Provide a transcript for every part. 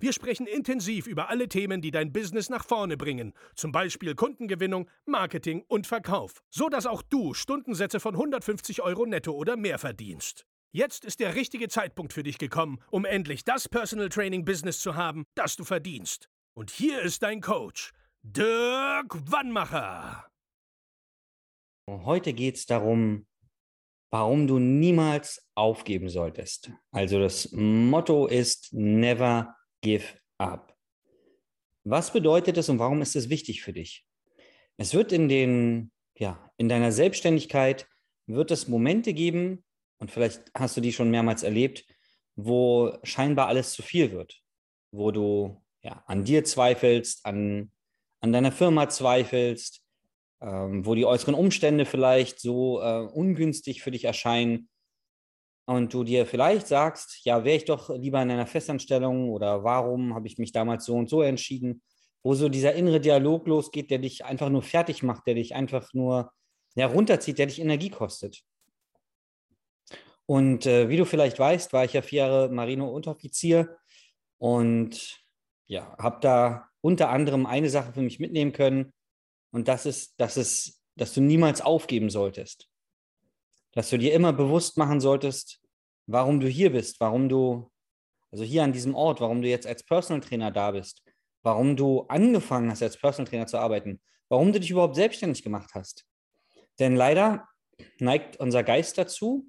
Wir sprechen intensiv über alle Themen, die dein Business nach vorne bringen, zum Beispiel Kundengewinnung, Marketing und Verkauf, so dass auch du Stundensätze von 150 Euro netto oder mehr verdienst. Jetzt ist der richtige Zeitpunkt für dich gekommen, um endlich das Personal Training Business zu haben, das du verdienst. Und hier ist dein Coach, Dirk Wannmacher. Heute geht es darum, warum du niemals aufgeben solltest. Also das Motto ist Never Give Up. Was bedeutet es und warum ist es wichtig für dich? Es wird in den, ja, in deiner Selbstständigkeit wird es Momente geben, und vielleicht hast du die schon mehrmals erlebt, wo scheinbar alles zu viel wird, wo du ja, an dir zweifelst, an, an deiner Firma zweifelst, ähm, wo die äußeren Umstände vielleicht so äh, ungünstig für dich erscheinen und du dir vielleicht sagst, ja, wäre ich doch lieber in einer Festanstellung oder warum habe ich mich damals so und so entschieden, wo so dieser innere Dialog losgeht, der dich einfach nur fertig macht, der dich einfach nur ja, runterzieht, der dich Energie kostet. Und äh, wie du vielleicht weißt, war ich ja vier Jahre Marino-Unteroffizier und ja, habe da unter anderem eine Sache für mich mitnehmen können. Und das ist, dass, es, dass du niemals aufgeben solltest. Dass du dir immer bewusst machen solltest, warum du hier bist, warum du, also hier an diesem Ort, warum du jetzt als Personal Trainer da bist, warum du angefangen hast, als Personal Trainer zu arbeiten, warum du dich überhaupt selbstständig gemacht hast. Denn leider neigt unser Geist dazu,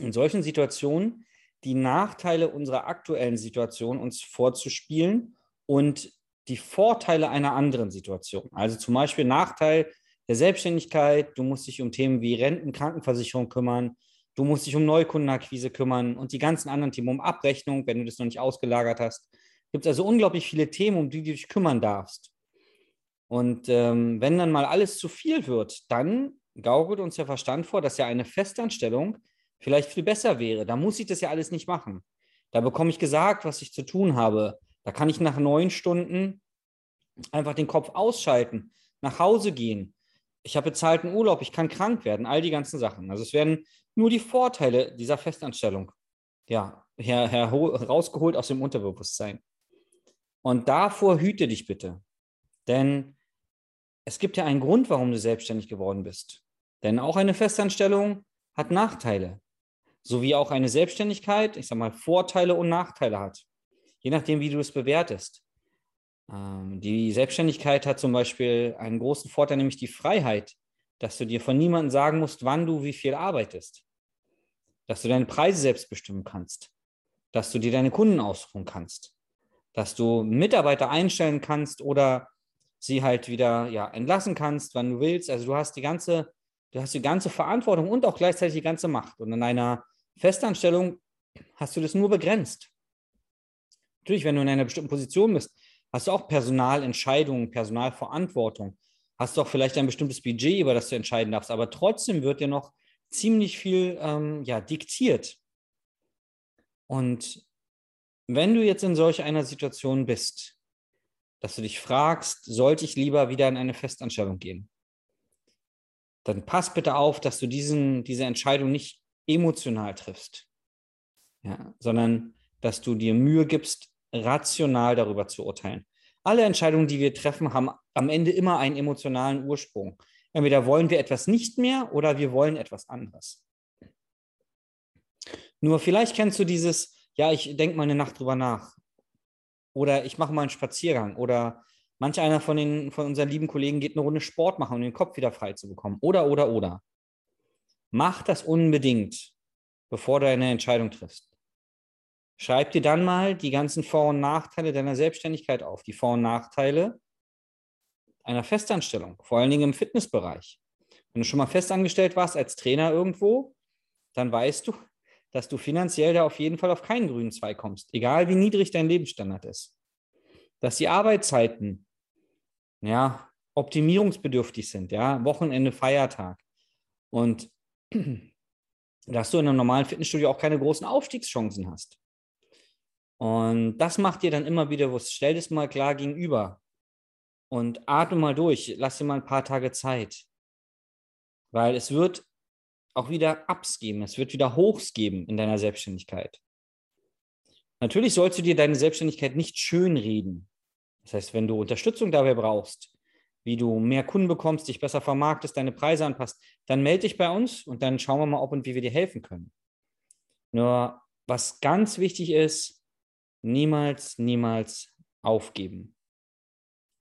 in solchen Situationen die Nachteile unserer aktuellen Situation uns vorzuspielen und die Vorteile einer anderen Situation. Also zum Beispiel Nachteil der Selbstständigkeit, du musst dich um Themen wie Renten, Krankenversicherung kümmern, du musst dich um Neukundenakquise kümmern und die ganzen anderen Themen, um Abrechnung, wenn du das noch nicht ausgelagert hast. Gibt es also unglaublich viele Themen, um die du dich kümmern darfst. Und ähm, wenn dann mal alles zu viel wird, dann gaukelt uns der Verstand vor, dass ja eine Festanstellung vielleicht viel besser wäre. Da muss ich das ja alles nicht machen. Da bekomme ich gesagt, was ich zu tun habe. Da kann ich nach neun Stunden einfach den Kopf ausschalten, nach Hause gehen. Ich habe bezahlten Urlaub, ich kann krank werden, all die ganzen Sachen. Also es werden nur die Vorteile dieser Festanstellung ja, her, her, rausgeholt aus dem Unterbewusstsein. Und davor hüte dich bitte. Denn es gibt ja einen Grund, warum du selbstständig geworden bist. Denn auch eine Festanstellung hat Nachteile sowie auch eine Selbstständigkeit, ich sage mal, Vorteile und Nachteile hat, je nachdem, wie du es bewertest. Ähm, die Selbstständigkeit hat zum Beispiel einen großen Vorteil, nämlich die Freiheit, dass du dir von niemandem sagen musst, wann du wie viel arbeitest, dass du deine Preise selbst bestimmen kannst, dass du dir deine Kunden ausruhen kannst, dass du Mitarbeiter einstellen kannst oder sie halt wieder ja, entlassen kannst, wann du willst. Also du hast die ganze, du hast die ganze Verantwortung und auch gleichzeitig die ganze Macht. Und in einer Festanstellung hast du das nur begrenzt. Natürlich, wenn du in einer bestimmten Position bist, hast du auch Personalentscheidungen, Personalverantwortung, hast du auch vielleicht ein bestimmtes Budget, über das du entscheiden darfst, aber trotzdem wird dir noch ziemlich viel ähm, ja, diktiert. Und wenn du jetzt in solch einer Situation bist, dass du dich fragst, sollte ich lieber wieder in eine Festanstellung gehen, dann pass bitte auf, dass du diesen, diese Entscheidung nicht emotional triffst, ja, sondern dass du dir Mühe gibst, rational darüber zu urteilen. Alle Entscheidungen, die wir treffen, haben am Ende immer einen emotionalen Ursprung. Entweder wollen wir etwas nicht mehr oder wir wollen etwas anderes. Nur vielleicht kennst du dieses, ja, ich denke mal eine Nacht drüber nach. Oder ich mache mal einen Spaziergang. Oder Manch einer von, den, von unseren lieben Kollegen geht eine Runde Sport machen, um den Kopf wieder frei zu bekommen. Oder, oder, oder. Mach das unbedingt, bevor du eine Entscheidung triffst. Schreib dir dann mal die ganzen Vor- und Nachteile deiner Selbstständigkeit auf, die Vor- und Nachteile einer Festanstellung, vor allen Dingen im Fitnessbereich. Wenn du schon mal festangestellt warst als Trainer irgendwo, dann weißt du, dass du finanziell da auf jeden Fall auf keinen grünen Zweig kommst, egal wie niedrig dein Lebensstandard ist. Dass die Arbeitszeiten ja, optimierungsbedürftig sind, ja, Wochenende, Feiertag. Und dass du in einem normalen Fitnessstudio auch keine großen Aufstiegschancen hast. Und das macht dir dann immer wieder bewusst. Stell das mal klar gegenüber und atme mal durch. Lass dir mal ein paar Tage Zeit. Weil es wird auch wieder Ups geben, es wird wieder Hochs geben in deiner Selbstständigkeit. Natürlich sollst du dir deine Selbstständigkeit nicht schönreden. Das heißt, wenn du Unterstützung dabei brauchst, wie du mehr Kunden bekommst, dich besser vermarktest, deine Preise anpasst, dann melde dich bei uns und dann schauen wir mal, ob und wie wir dir helfen können. Nur was ganz wichtig ist, niemals, niemals aufgeben.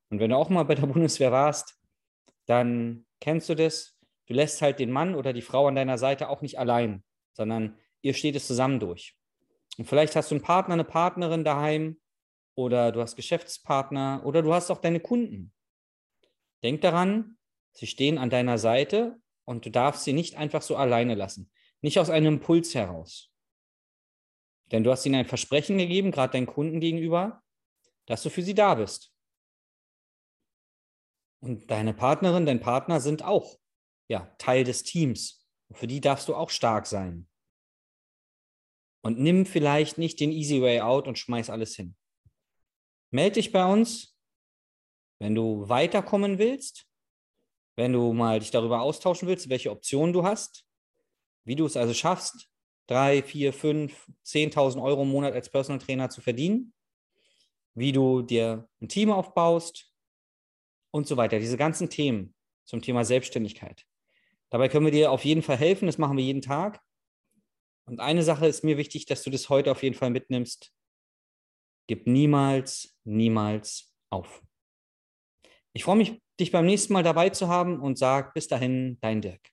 Und wenn du auch mal bei der Bundeswehr warst, dann kennst du das. Du lässt halt den Mann oder die Frau an deiner Seite auch nicht allein, sondern ihr steht es zusammen durch. Und vielleicht hast du einen Partner, eine Partnerin daheim oder du hast Geschäftspartner oder du hast auch deine Kunden. Denk daran, sie stehen an deiner Seite und du darfst sie nicht einfach so alleine lassen. Nicht aus einem Impuls heraus. Denn du hast ihnen ein Versprechen gegeben, gerade deinen Kunden gegenüber, dass du für sie da bist. Und deine Partnerin, dein Partner sind auch ja, Teil des Teams. Und für die darfst du auch stark sein. Und nimm vielleicht nicht den easy way out und schmeiß alles hin. Meld dich bei uns, wenn du weiterkommen willst, wenn du mal dich darüber austauschen willst, welche Optionen du hast, wie du es also schaffst, drei, vier, fünf, zehntausend Euro im Monat als Personal Trainer zu verdienen, wie du dir ein Team aufbaust und so weiter. Diese ganzen Themen zum Thema Selbstständigkeit. Dabei können wir dir auf jeden Fall helfen. Das machen wir jeden Tag. Und eine Sache ist mir wichtig, dass du das heute auf jeden Fall mitnimmst. Gib niemals, niemals auf. Ich freue mich, dich beim nächsten Mal dabei zu haben und sag bis dahin, dein Dirk.